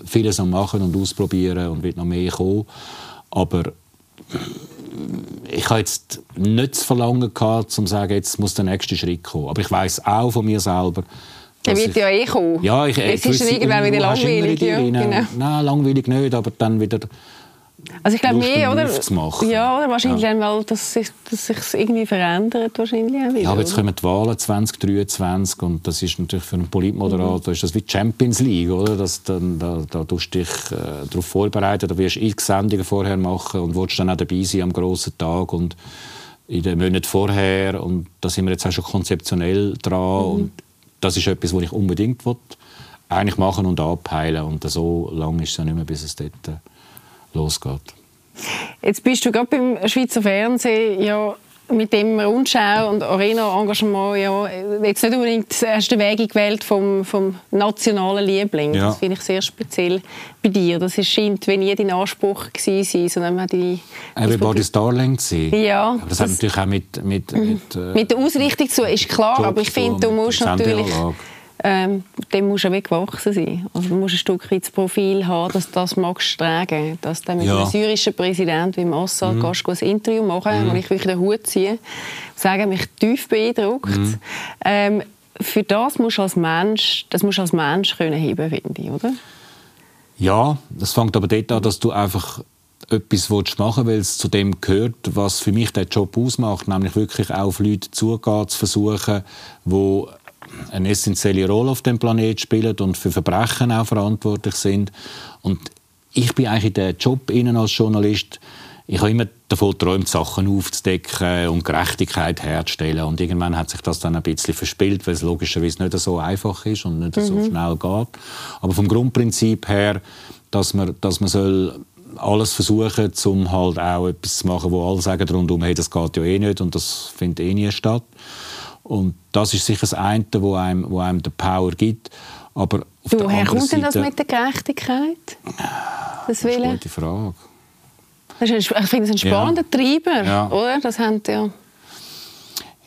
vieles am machen und ausprobieren und wird noch mehr kommen, aber ich habe jetzt nicht zu verlangen gehabt, um zu sagen, jetzt muss der nächste Schritt kommen. Aber ich weiß auch von mir selber, der wird ja eh kommen. Ja, ich, es ist dann irgendwann wieder langweilig. Ja, genau. Nein, langweilig nicht, aber dann wieder also ich glaube mehr, oder? Ja, oder wahrscheinlich ja. weil das sich, dass sich irgendwie verändert wahrscheinlich wieder, Ja, aber jetzt kommen die Wahlen 2023 und das ist natürlich für einen Politmoderator mhm. ist das wie Champions League, oder? Das, dann, da, da tust du dich äh, darauf vorbereiten, da wirst du x Sendungen vorher machen und willst dann auch dabei sein am grossen Tag und in den Monaten vorher und da sind wir jetzt auch schon konzeptionell dran mhm. und das ist etwas, was ich unbedingt will, eigentlich machen und abheilen und so lange ist es ja nicht mehr, bis es dort äh, losgeht. Jetzt bist du gerade beim Schweizer Fernsehen ja mit dem Rundschau und Arena-Engagement ja jetzt nicht unbedingt den ersten Weg gewählt vom, vom nationalen Liebling. Ja. Das finde ich sehr speziell bei dir. Das scheint wie nie dein Anspruch gewesen sein, sondern man die Everybody's Darling zu sein. Ja. Aber das, das hat natürlich auch mit mit, mit, äh, mit der Ausrichtung zu ist klar, Jobs aber ich finde, du musst natürlich ähm, dem muss er gewachsen sein. Also du musst ein Stück weit das Profil haben, dass das magst tragen. Dass du mit ja. einem syrischen Präsidenten wie Assad mhm. kannst ein Interview machen, mhm. wo ich wirklich den Hut ziehe, sagen mich tief beeindruckt. Mhm. Ähm, für das musst du als Mensch, das musst du als Mensch können heben, finde ich, oder? Ja, das fängt aber dort an, dass du einfach etwas machen willst, weil es zu dem gehört, was für mich den Job ausmacht, nämlich wirklich auf Leute zugehen, zu versuchen, die eine essentielle Rolle auf dem Planet spielen und für Verbrechen auch verantwortlich sind. Und ich bin eigentlich in den Job innen als Journalist. Ich habe immer davon geträumt, Sachen aufzudecken und Gerechtigkeit herzustellen. Und irgendwann hat sich das dann ein bisschen verspielt, weil es logischerweise nicht so einfach ist und nicht mhm. so schnell geht. Aber vom Grundprinzip her, dass man, dass man soll alles versuchen, um halt auch etwas zu machen, wo alle sagen rundum, hey, das geht ja eh nicht und das findet eh nie statt. Und das ist sicher das eine, wo einem, wo einem die Power gibt. Aber auf woher kommt denn das mit der Gerechtigkeit? Das, das ist eine gute Frage. Das ist ein, ich finde es ein spannender ja. Treiber, ja. oder? Das haben ja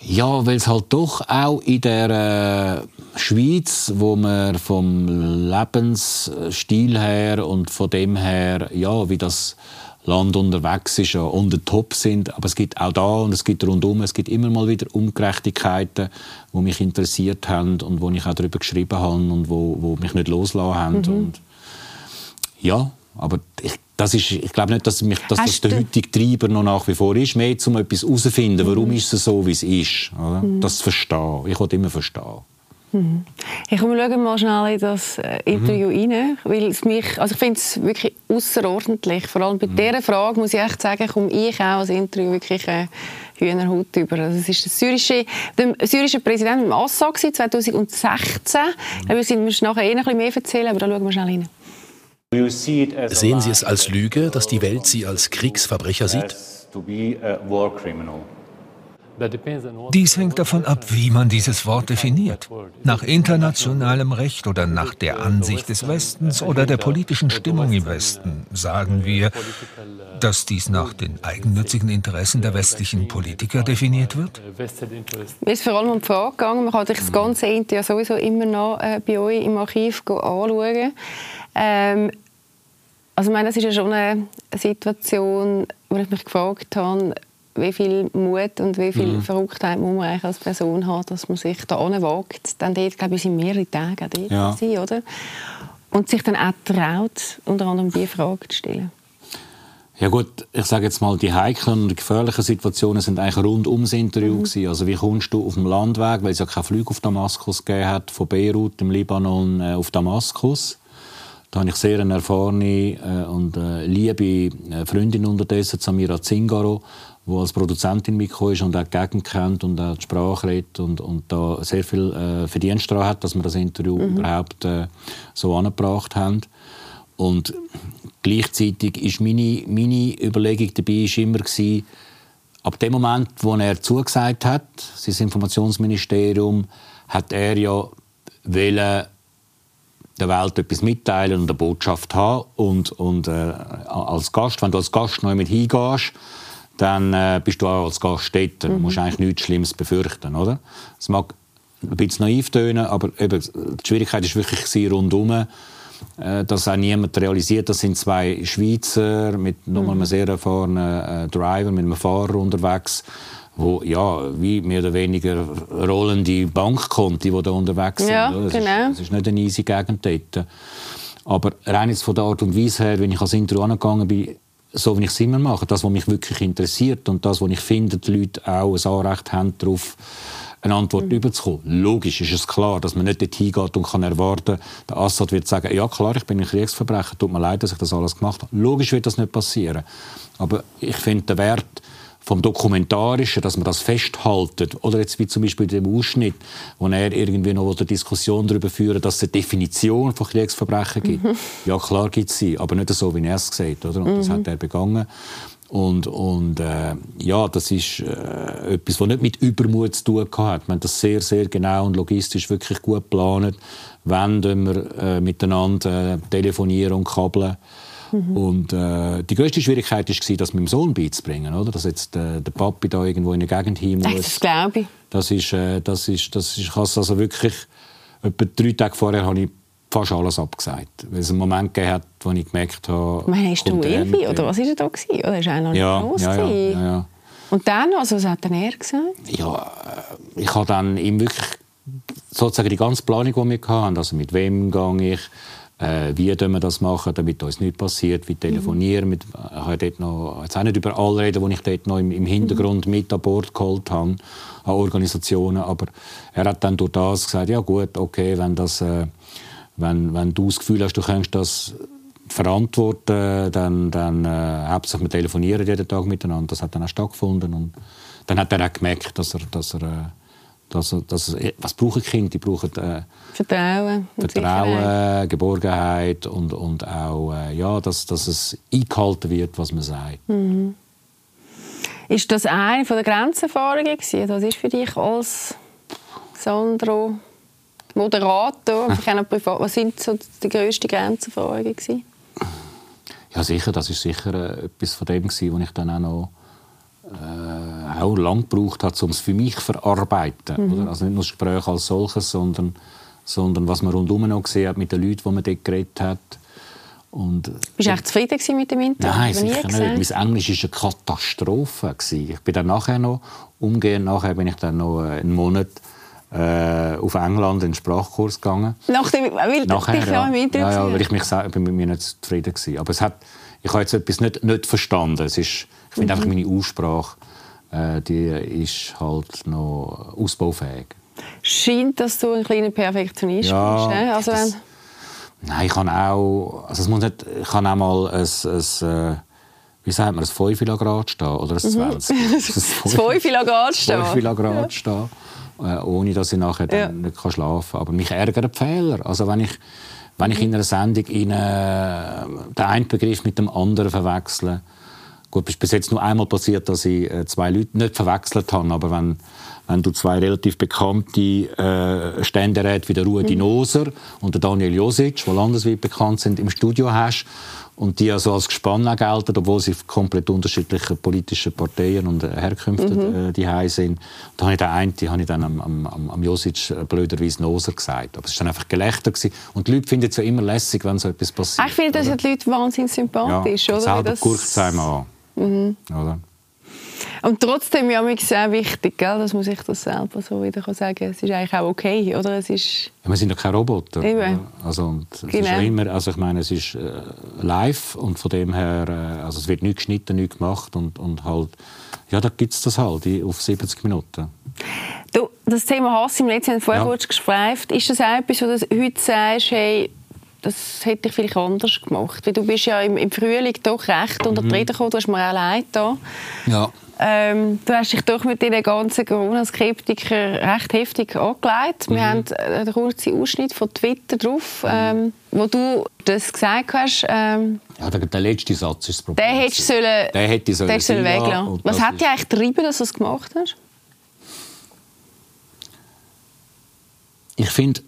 Ja, weil es halt doch auch in der äh, Schweiz, wo man vom Lebensstil her und von dem her, ja, wie das Land unterwegs ist, ja, the top sind. Aber es gibt auch da und es gibt rundum, es gibt immer mal wieder Ungerechtigkeiten, die mich interessiert haben und wo ich auch darüber geschrieben habe und wo, wo mich nicht losgelassen haben. Mhm. Und ja, aber ich, das ist, ich glaube nicht, dass, mich, dass das der heutige Treiber noch nach wie vor ist, mehr um etwas herauszufinden, warum mhm. ist es so, wie es ist. Oder? Mhm. Das zu verstehen. Ich will immer verstehen. Mhm. Ich komme schauen mal schnell in das äh, Interview mhm. rein, weil es mich, also ich finde es wirklich außerordentlich. Vor allem bei mhm. dieser Frage muss ich echt sagen, komme ich auch als Interview wirklich äh, Hühnerhaut über. Also es ist der syrische, der syrische Präsident im Assad 2016. Mhm. Da müssen wir nachher eh noch ein bisschen mehr erzählen, aber da schauen wir schnell rein. Sehen Sie es als Lüge, dass die Welt Sie als Kriegsverbrecher sieht? Dies hängt davon ab, wie man dieses Wort definiert. Nach internationalem Recht oder nach der Ansicht des Westens oder der politischen Stimmung im Westen sagen wir, dass dies nach den eigennützigen Interessen der westlichen Politiker definiert wird? Mir ist vor allem um die Frage gegangen, man kann sich das ganze Interview sowieso immer noch äh, bei euch im Archiv anschauen. Ähm, also ich meine, das ist ja schon eine Situation, wo ich mich gefragt habe, wie viel Mut und wie viel mhm. Verrücktheit muss man eigentlich als Person haben, dass man sich da wagt. Dann dort, glaube ich, sind mehrere Tage dort ja. sein, oder? Und sich dann auch traut, unter anderem diese Frage zu stellen. Ja gut, ich sage jetzt mal, die heiklen und gefährlichen Situationen sind eigentlich rund ums Interview mhm. gewesen. Also wie kommst du auf dem Landweg, weil es ja keinen Flug auf Damaskus gegeben hat, von Beirut im Libanon äh, auf Damaskus. Da habe ich sehr eine erfahrene äh, und äh, liebe Freundin unterdessen, Samira Zingaro, die als Produzentin mitgekommen ist und auch die Gegend kennt und auch die Sprache redet und, und da sehr viel äh, Verdienst daran hat, dass wir das Interview mhm. überhaupt äh, so angebracht haben. Und gleichzeitig ist meine, meine Überlegung dabei ist immer gewesen, ab dem Moment, wo er zugesagt hat, sein Informationsministerium, hat er ja wollen, der Welt etwas mitteilen und eine Botschaft haben. Und, und äh, als Gast, wenn du als Gast noch mit hingehst, dann äh, bist du auch als Gast dort. Du mhm. musst eigentlich nichts Schlimmes befürchten, oder? Es mag ein bisschen naiv tönen, aber eben, die Schwierigkeit ist wirklich sie rundum, äh, dass auch niemand realisiert, das sind zwei Schweizer mit mhm. einem sehr erfahrenen äh, Driver, mit einem Fahrer unterwegs, wo ja wie mehr oder weniger rollende Bankkonti, die da unterwegs sind. Ja, das, genau. ist, das ist nicht eine easy Gegend dort. Aber rein jetzt von der Art und Weise her, wenn ich als Intro angegangen bin, so wie ich es immer mache, das, was mich wirklich interessiert und das, was ich finde, die Leute auch ein Anrecht haben darauf, eine Antwort mhm. überzukommen. Logisch ist es klar, dass man nicht dorthin geht und kann erwarten, der Assad wird sagen, ja klar, ich bin ein Kriegsverbrecher, tut mir leid, dass ich das alles gemacht habe. Logisch wird das nicht passieren. Aber ich finde den Wert vom Dokumentarischen, dass man das festhaltet. Oder jetzt wie zum Beispiel in dem Ausschnitt, wo er irgendwie noch eine Diskussion darüber führen dass es eine Definition von Kriegsverbrechen gibt. Mhm. Ja, klar gibt es sie, aber nicht so, wie er es gesagt hat. Oder? Und mhm. das hat er begangen. Und, und äh, ja, das ist äh, etwas, was nicht mit Übermut zu tun hat. Wir haben das sehr, sehr genau und logistisch wirklich gut geplant. Wann wir äh, miteinander äh, telefonieren und kabeln. Mhm. Und äh, die größte Schwierigkeit war, das meinem Sohn beizubringen, oder? Dass jetzt äh, der Papi da irgendwo in eine Gegend hin muss. Das glaube ich. Das ist, äh, das ist, das ist, also wirklich, etwa drei Tage vorher habe ich fast alles abgesagt. Weil es einen Moment gegeben hat, wo ich gemerkt habe... Man, hast du Elfi, oder was war er da? Gewesen? Oder ist er noch ja, nicht groß? Ja, ja, ja, ja. Und dann, also was hat dann er gesagt? Ja, äh, ich habe dann ihm wirklich sozusagen die ganze Planung, die wir hatten, also mit wem gehe ich, äh, wie wir das machen, damit uns nichts passiert, wie telefonieren. Mit, ich habe dort noch, jetzt auch nicht über alle reden, die ich dort noch im, im Hintergrund mit an Bord geholt habe, an Organisationen, aber er hat dann durch das gesagt, ja gut, okay, wenn, das, äh, wenn, wenn du das Gefühl hast, du kannst das verantworten, dann, dann äh, hauptsächlich wir telefonieren jeden Tag miteinander. Das hat dann auch stattgefunden und dann hat er auch gemerkt, dass er, dass er äh, dass, dass, was brauchen Kinder? Die brauchen äh, Vertrauen, Vertrauen Geborgenheit und, und auch, äh, ja, dass, dass es eingehalten wird, was man sagt. Mhm. Ist das eine der Grenzerfahrungen gewesen? Das ist für dich als Sandro Moderator, [laughs] was sind so die grössten Grenzerfahrungen gewesen? Ja, sicher, das ist sicher äh, etwas von dem gewesen, was ich dann auch noch äh, auch lang gebraucht hat, um es für mich zu verarbeiten. Mhm. Also nicht nur das Gespräch als solches, sondern, sondern was man rundum noch gesehen hat mit den Leuten, die man dort geredet hat. Und, Bist du echt zufrieden mit dem Interview? Nein, sicher nicht. Mein Englisch war eine Katastrophe. Ich bin dann nachher noch, umgehend nachher bin ich dann noch äh, einen Monat äh, auf England in den Sprachkurs gegangen. Nach dem, weil Nachher, dich ja, ja, ja, weil ich mich bin mit mir nicht zufrieden war. Aber es hat, ich habe jetzt etwas nicht, nicht verstanden. Es ist, ich finde mhm. einfach meine Aussprache, äh, die ist halt noch ausbaufähig. Scheint, dass du ein kleiner Perfektionist ja, bist. Also das, nein, ich kann auch, also es muss nicht, ich kann auch mal ein, ein, ein wie sagt man, ein 5 Grad stehen oder ein 20? Mhm. [laughs] ein 5 Grad stehen. 5 Grad stehen. Äh, ohne dass ich nachher ja. nicht schlafen kann. Aber mich ärgern die Fehler. Also wenn ich, wenn ich in einer Sendung in, äh, den einen Begriff mit dem anderen verwechsle, gut, es ist bis jetzt nur einmal passiert, dass ich äh, zwei Leute nicht verwechselt habe, aber wenn, wenn du zwei relativ bekannte äh, Ständeräte wie der Rudi mhm. Noser und der Daniel Josic, die landesweit bekannt sind, im Studio hast und die also als Gespann gelten, obwohl sie komplett unterschiedliche politische Parteien und Herkünfte mhm. äh, sind. Da habe ich den einen, die habe ich dann am, am, am Josic äh, blöderweise Noser gesagt. Aber es war dann einfach Gelächter gewesen. Und die Leute finden es ja immer lässig, wenn so etwas passiert. Ich finde das ja die Leute wahnsinnig sympathisch, ja, oder? Selber das... guckt es einem an. Mhm. Oder? Und trotzdem ja mir sehr wichtig, gell, dass man sich das selber so wieder sagen kann. Es ist eigentlich auch okay, oder? Es ist ja, wir sind ja kein Roboter. Eben. Also, und es genau. ist immer, also ich meine, es ist äh, live und von dem her, äh, also es wird nicht geschnitten, nicht gemacht und, und halt, ja, da gibt es das halt auf 70 Minuten. Du, das Thema Hass im letzten vorher ja. kurz gesprächt. Ist das auch etwas, wo du heute sagst, hey, das hätte ich vielleicht anders gemacht? Weil du bist ja im, im Frühling doch recht mhm. unter die Rede gekommen, du hast mir auch leid da. Ja. Ähm, du hast dich doch mit den ganzen Corona-Skeptikern recht heftig angelegt. Mhm. Wir haben einen kurzen Ausschnitt von Twitter drauf, mhm. ähm, wo du das gesagt hast. Ähm, ja, der, der, letzte Satz ist das Problem. Der hätte sollen, der hätte sollen, der sollen weglassen. Was hat dich eigentlich getrieben, dass du das gemacht hast? Ich finde,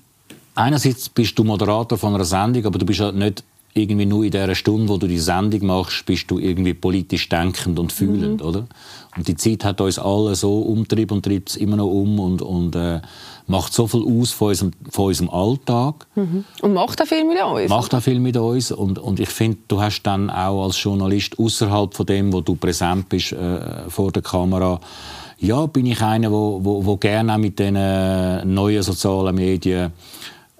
einerseits bist du Moderator von einer Sendung, aber du bist ja nicht irgendwie nur in der Stunde, wo du die Sendung machst, bist du irgendwie politisch denkend und fühlend, mhm. oder? Und die Zeit hat uns alle so umtrieben und treibt es immer noch um und, und äh, macht so viel aus von unserem, von unserem Alltag. Mhm. Und macht auch viel mit uns. Macht auch viel mit uns und, und ich finde, du hast dann auch als Journalist außerhalb von dem, wo du präsent bist äh, vor der Kamera, ja, bin ich einer, wo, wo, wo gerne auch mit den neuen sozialen Medien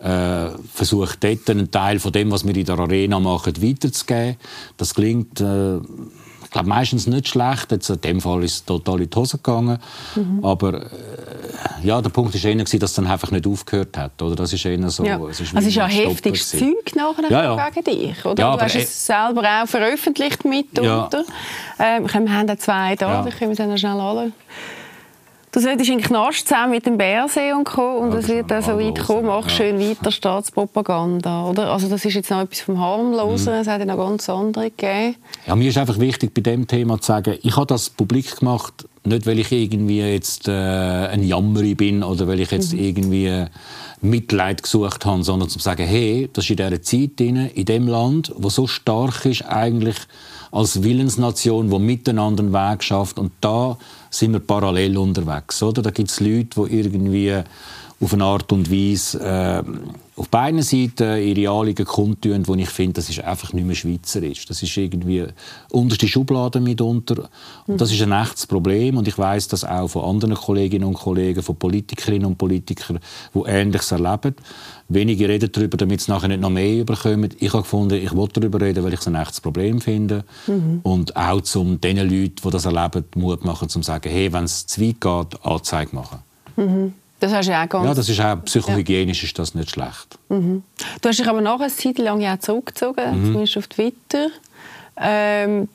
äh, versucht dort einen Teil von dem, was wir in der Arena machen, weiterzugeben. Das klingt, äh, ich glaube, meistens nicht schlecht. Jetzt, in dem Fall ist es total in die Hose gegangen. Mhm. Aber äh, ja, der Punkt war eher, dass es dann einfach nicht aufgehört hat. Oder? Das ist eher so, ja. es ist, also ist ja heftiges Zeug nachher ja, ja. gegen dich. Oder? Ja, du hast es selber auch veröffentlicht mitunter. Ja. Ähm, wir haben da zwei da, ja. die können wir dann schnell alle Du solltest in den Knast zusammen mit dem Bärsee und Co. Und es wird dann so weit kommen, mach schön weiter Staatspropaganda, oder? Also das ist jetzt noch etwas vom Harmlosen, mhm. es hat ja noch ganz andere gegeben. Ja, mir ist einfach wichtig, bei dem Thema zu sagen, ich habe das publik gemacht, nicht weil ich irgendwie jetzt äh, ein Jammeri bin oder weil ich jetzt mhm. irgendwie Mitleid gesucht habe, sondern zu sagen, hey, das ist in dieser Zeit drin, in dem Land, wo so stark ist eigentlich als Willensnation, die miteinander einen Weg schafft. Und da sind wir parallel unterwegs. Oder? Da gibt es Leute, die irgendwie auf eine Art und Weise äh, auf beiden Seiten ihre Anliegen kundtun, wo ich finde, das ist einfach nicht mehr schweizerisch. Das ist irgendwie unterste Schublade mitunter. Und das ist ein echtes Problem. Und ich weiß das auch von anderen Kolleginnen und Kollegen, von Politikerinnen und Politikern, die Ähnliches erleben. Wenige reden darüber, damit es nachher nicht noch mehr überkommen. Ich habe gefunden, ich wollte darüber reden, weil ich es ein echtes Problem finde. Mhm. Und auch um den Leuten, die das erleben, Mut machen, zu sagen, hey, wenn es zu weit geht, Anzeige machen. Mhm. Das hast du ja auch ganz... Ja, das ist auch psychohygienisch ja. ist das nicht schlecht. Mhm. Du hast dich aber nachher eine Zeit lang ja zurückgezogen, mhm. zumindest auf Twitter. Ähm,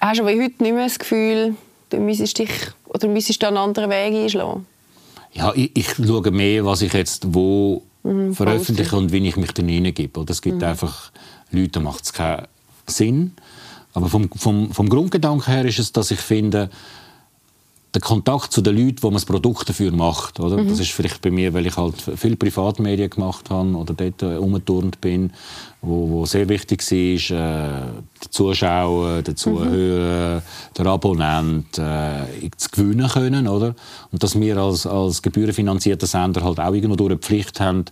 hast du aber heute nicht mehr das Gefühl, du müsstest dich oder müsstest du einen anderen Weg einschlagen? Ja, ich, ich schaue mehr, was ich jetzt wo mhm, veröffentliche und wie ich mich dann hineingebe. Es gibt mhm. einfach Leute, da macht es keinen Sinn. Aber vom, vom, vom Grundgedanken her ist es, dass ich finde, der Kontakt zu den Leuten, wo man das Produkt dafür macht. Oder? Mhm. Das ist vielleicht bei mir, weil ich halt viele Privatmedien gemacht habe oder dort umgeturnt bin, wo, wo sehr wichtig war, äh, der Zuschauer, der Zuhörer, mhm. der Abonnent äh, zu gewinnen können. Oder? Und dass wir als, als gebührenfinanzierter Sender halt auch irgendwo durch eine Pflicht haben,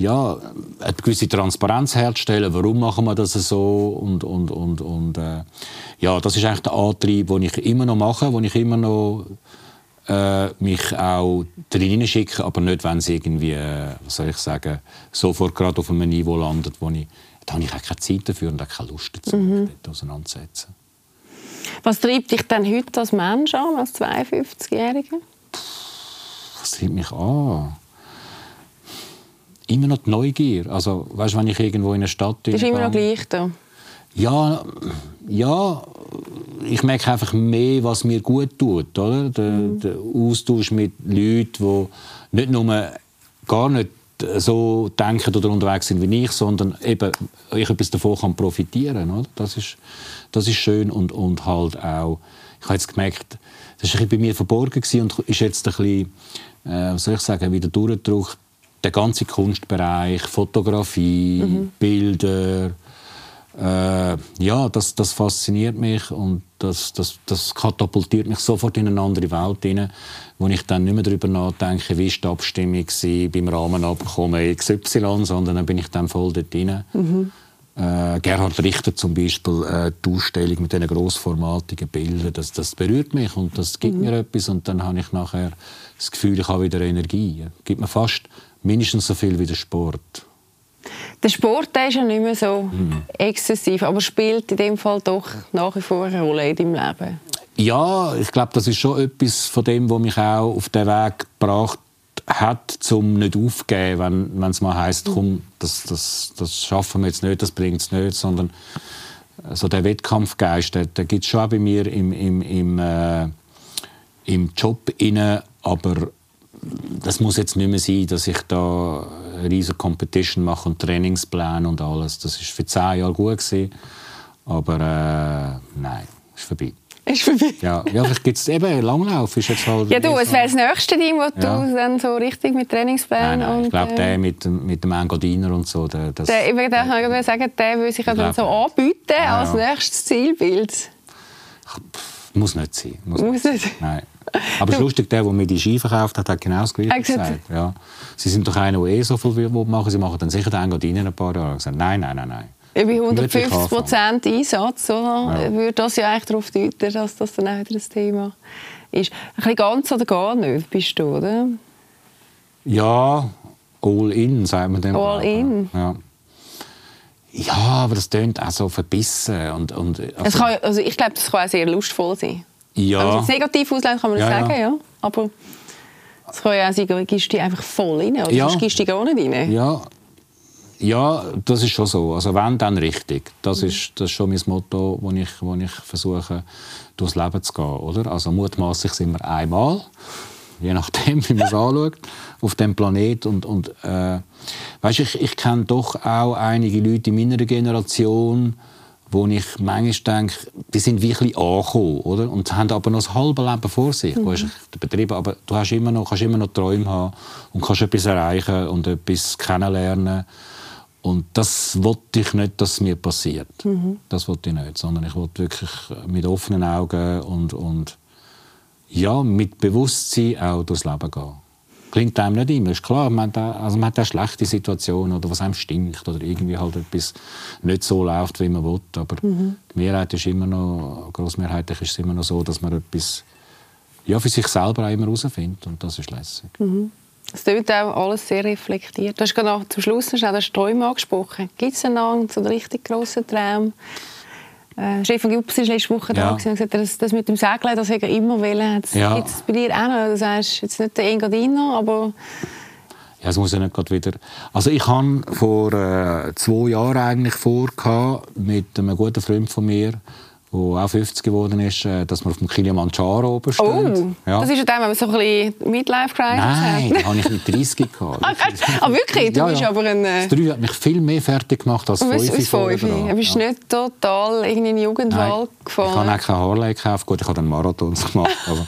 ja, eine gewisse Transparenz herzustellen, warum machen wir das so und, und, und, und äh, ja, das ist eigentlich der Antrieb, den ich immer noch mache, wo ich immer noch äh, mich auch drin schicke, aber nicht, wenn es irgendwie, äh, was soll ich sagen, sofort gerade auf einem Niveau landet, wo ich, da habe ich auch keine Zeit dafür und auch keine Lust dazu, mhm. auseinanderzusetzen. Was treibt dich denn heute als Mensch an, als 52-Jähriger? Was treibt mich an? Immer noch die Neugier. Also, weißt, wenn ich irgendwo in einer Stadt bin. Ist immer noch gleich da. Ja, ja, ich merke einfach mehr, was mir gut tut. Oder? Der, mhm. der Austausch mit Leuten, die nicht nur gar nicht so denken oder unterwegs sind wie ich, sondern eben ich etwas davon kann profitieren oder? Das, ist, das ist schön und, und halt auch, ich habe jetzt gemerkt, das war bei mir verborgen und ist jetzt ein bisschen, äh, was soll ich sagen, wieder durchgedrückt der ganze Kunstbereich, Fotografie, mhm. Bilder, äh, ja, das, das fasziniert mich und das, das, das katapultiert mich sofort in eine andere Welt hinein, wo ich dann nicht mehr darüber nachdenke, wie war die Abstimmung beim Rahmenabkommen XY, sondern dann bin ich dann voll dort drin. Mhm. Äh, Gerhard Richter zum Beispiel, äh, die Ausstellung mit diesen grossformatigen Bildern, das, das berührt mich und das gibt mhm. mir etwas und dann habe ich nachher das Gefühl, ich habe wieder Energie. Gibt mir fast mindestens so viel wie der Sport. Der Sport der ist ja nicht mehr so mhm. exzessiv, aber spielt in dem Fall doch nach wie vor eine Rolle in deinem Leben. Ja, ich glaube, das ist schon etwas von dem, was mich auch auf den Weg gebracht hat, zum nicht aufzugeben, wenn es mal heisst, komm, das, das, das schaffen wir jetzt nicht, das bringt es nicht, sondern so der Wettkampfgeist, der, der gibt es schon auch bei mir im, im, im, äh, im Job inne, aber das muss jetzt nicht mehr sein, dass ich da eine riesige Competition mache und Trainingspläne und alles. Das war für zehn Jahre gut gewesen, aber äh, nein, ist vorbei. Ist vorbei. Ja, ja vielleicht gibt es eben Langlauf. Ist jetzt halt ja, du, es wäre das nächste Team, wo ja. du dann so richtig mit Trainingsplänen nein, nein, Ich glaube, äh, der mit, mit dem Engadiner und so. Der, das, der, ich würde sagen, der würde sich dann so anbieten ja, als nächstes Zielbild. Muss nicht sein. Muss, muss nicht. Sein. Nein. Aber es ist lustig, der, der mir die Ski verkauft hat, hat genau das Gleiche gesagt. Ja. Sie sind doch einer, der eh so viel machen Sie machen dann sicher den Engadin ein paar Jahre. Gesagt, nein, nein, nein, nein. Bei 150 Prozent Einsatz oder? Ja. würde das ja eigentlich darauf deuten, dass das dann auch wieder das Thema ist. Ein bisschen ganz oder gar nicht bist du, oder? Ja, all in, sagt man dem. All in? Ja. Ja, aber das klingt auch so verbissen. Und, und, also, kann, also ich glaube, das kann auch sehr lustvoll sein. Ja. Wenn man es negativ auslegt, kann man das ja, sagen, ja. Aber es kann ja auch sein, gibst du einfach voll rein oder ja. sonst gibst du gar nicht rein. Ja. Ja, das ist schon so. Also wenn, dann richtig. Das, mhm. ist, das ist schon mein Motto, wo ich, wo ich versuche, durchs Leben zu gehen. Oder? Also mutmaßlich sind wir einmal, je nachdem, [laughs] wie man es anschaut, auf dem Planet. Und, und äh, weißt, ich, ich kenne doch auch einige Leute in meiner Generation, wo ich manchmal denke, die sind wirklich angekommen, oder? Und haben aber noch das halbe Leben vor sich. Mhm. Du Betrieb, aber du hast immer noch, kannst immer noch Träume haben und kannst etwas erreichen und etwas kennenlernen. Und das wollte ich nicht, dass es mir passiert. Mhm. Das wollte ich nicht, sondern ich wollte wirklich mit offenen Augen und, und ja, mit Bewusstsein auch durchs Leben gehen. Klingt einem nicht immer, ist klar. Man hat, auch, also man hat auch schlechte Situationen oder was einem stinkt oder irgendwie halt etwas nicht so läuft, wie man will. Aber mhm. die Mehrheit ist immer noch, grossmehrheitlich ist es immer noch so, dass man etwas ja, für sich selber auch immer herausfindet und das ist lässig. Mhm. Es wird auch alles sehr reflektiert. Du hast gerade zum Schluss noch den Träume angesprochen. Gibt es einen so einen richtig grossen Traum? Äh, Stefan Gips war letzte Woche ja. da und gesagt, das, das mit dem Segeln, das hätte er immer wollen. Das ja. es bei dir auch noch. Du sagst jetzt nicht der Engadiner, aber... Ja, es muss ja nicht gerade wieder... Also ich hatte vor äh, zwei Jahren eigentlich vor, mit einem guten Freund von mir, wo auch 50 geworden ist, äh, dass man auf dem Kilimanjaro oben steht. Oh, ja. das ist ja dann, wenn man so ein bisschen Midlife-Crisis hat. Nein, habe ich mit 30 gehabt. [laughs] ah, ah, wirklich? Du ja, bist ja. aber ein... Äh... Das 3 hat mich viel mehr fertig gemacht als 5 Du bist ja. nicht total in den Jugendwald gefahren? ich habe auch keine Harley gekauft. Gut, ich habe dann Marathons [laughs] gemacht. Aber...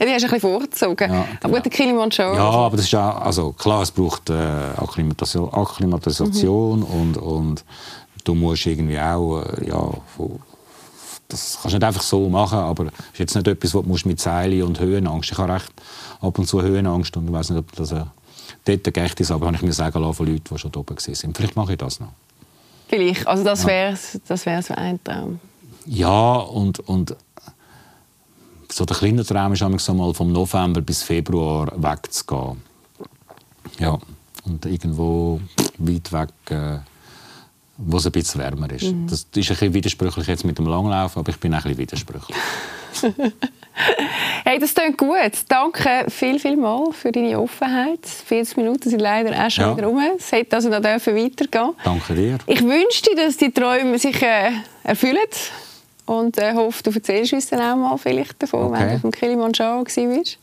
ja, die hast du ein bisschen vorgezogen. Ja, aber gut, der Kilimanjaro... Ja, aber das ist ja... Also klar, es braucht äh, Akklimatisation, Akklimatisation mhm. und, und du musst irgendwie auch... Äh, ja, das kannst du nicht einfach so machen, aber es ist jetzt nicht etwas, was du mit Seilen und Höhenangst. Ich habe recht ab und zu Höhenangst und ich weiß nicht, ob das äh, dort gerecht ist, aber habe ich mir sagen lassen von Leuten, die schon oben waren. Vielleicht mache ich das noch. Vielleicht, also das wäre das wär so ein Traum. Ja, und, und so der kleine Traum ist so mal vom November bis Februar wegzugehen. Ja, und irgendwo weit weg... Äh, wo es ein bisschen wärmer ist. Mhm. Das ist ein bisschen widersprüchlich jetzt mit dem Langlauf, aber ich bin ein bisschen widersprüchlich. [laughs] hey, das klingt gut. Danke viel, viel mal für deine Offenheit. 40 Minuten sind leider auch schon ja. wieder rum. Es hätte also noch weitergehen Danke dir. Ich wünsche dir, dass die Träume sich äh, erfüllen und äh, hoffe, du erzählst uns dann auch mal vielleicht davon, okay. wenn du auf dem Kilimanjaro warst.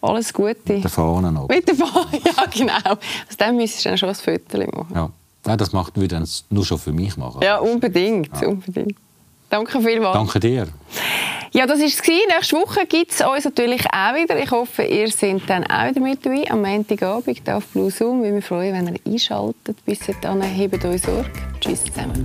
Alles Gute. Mit der Fahne noch. Mit der Fahne, [laughs] ja genau. Also dann müsstest du dann schon ein Foto machen. Ja. Nein, das macht, würde dann nur schon für mich machen. Ja, unbedingt. Ja. unbedingt. Danke vielmals. Danke dir. Ja, das war es. Nächste Woche gibt es uns natürlich auch wieder. Ich hoffe, ihr seid dann auch wieder mit dabei am Montagabend auf Blue Zoom. Wir freuen wenn ihr einschaltet. Bis dahin, hebt euch Sorge. Tschüss zusammen.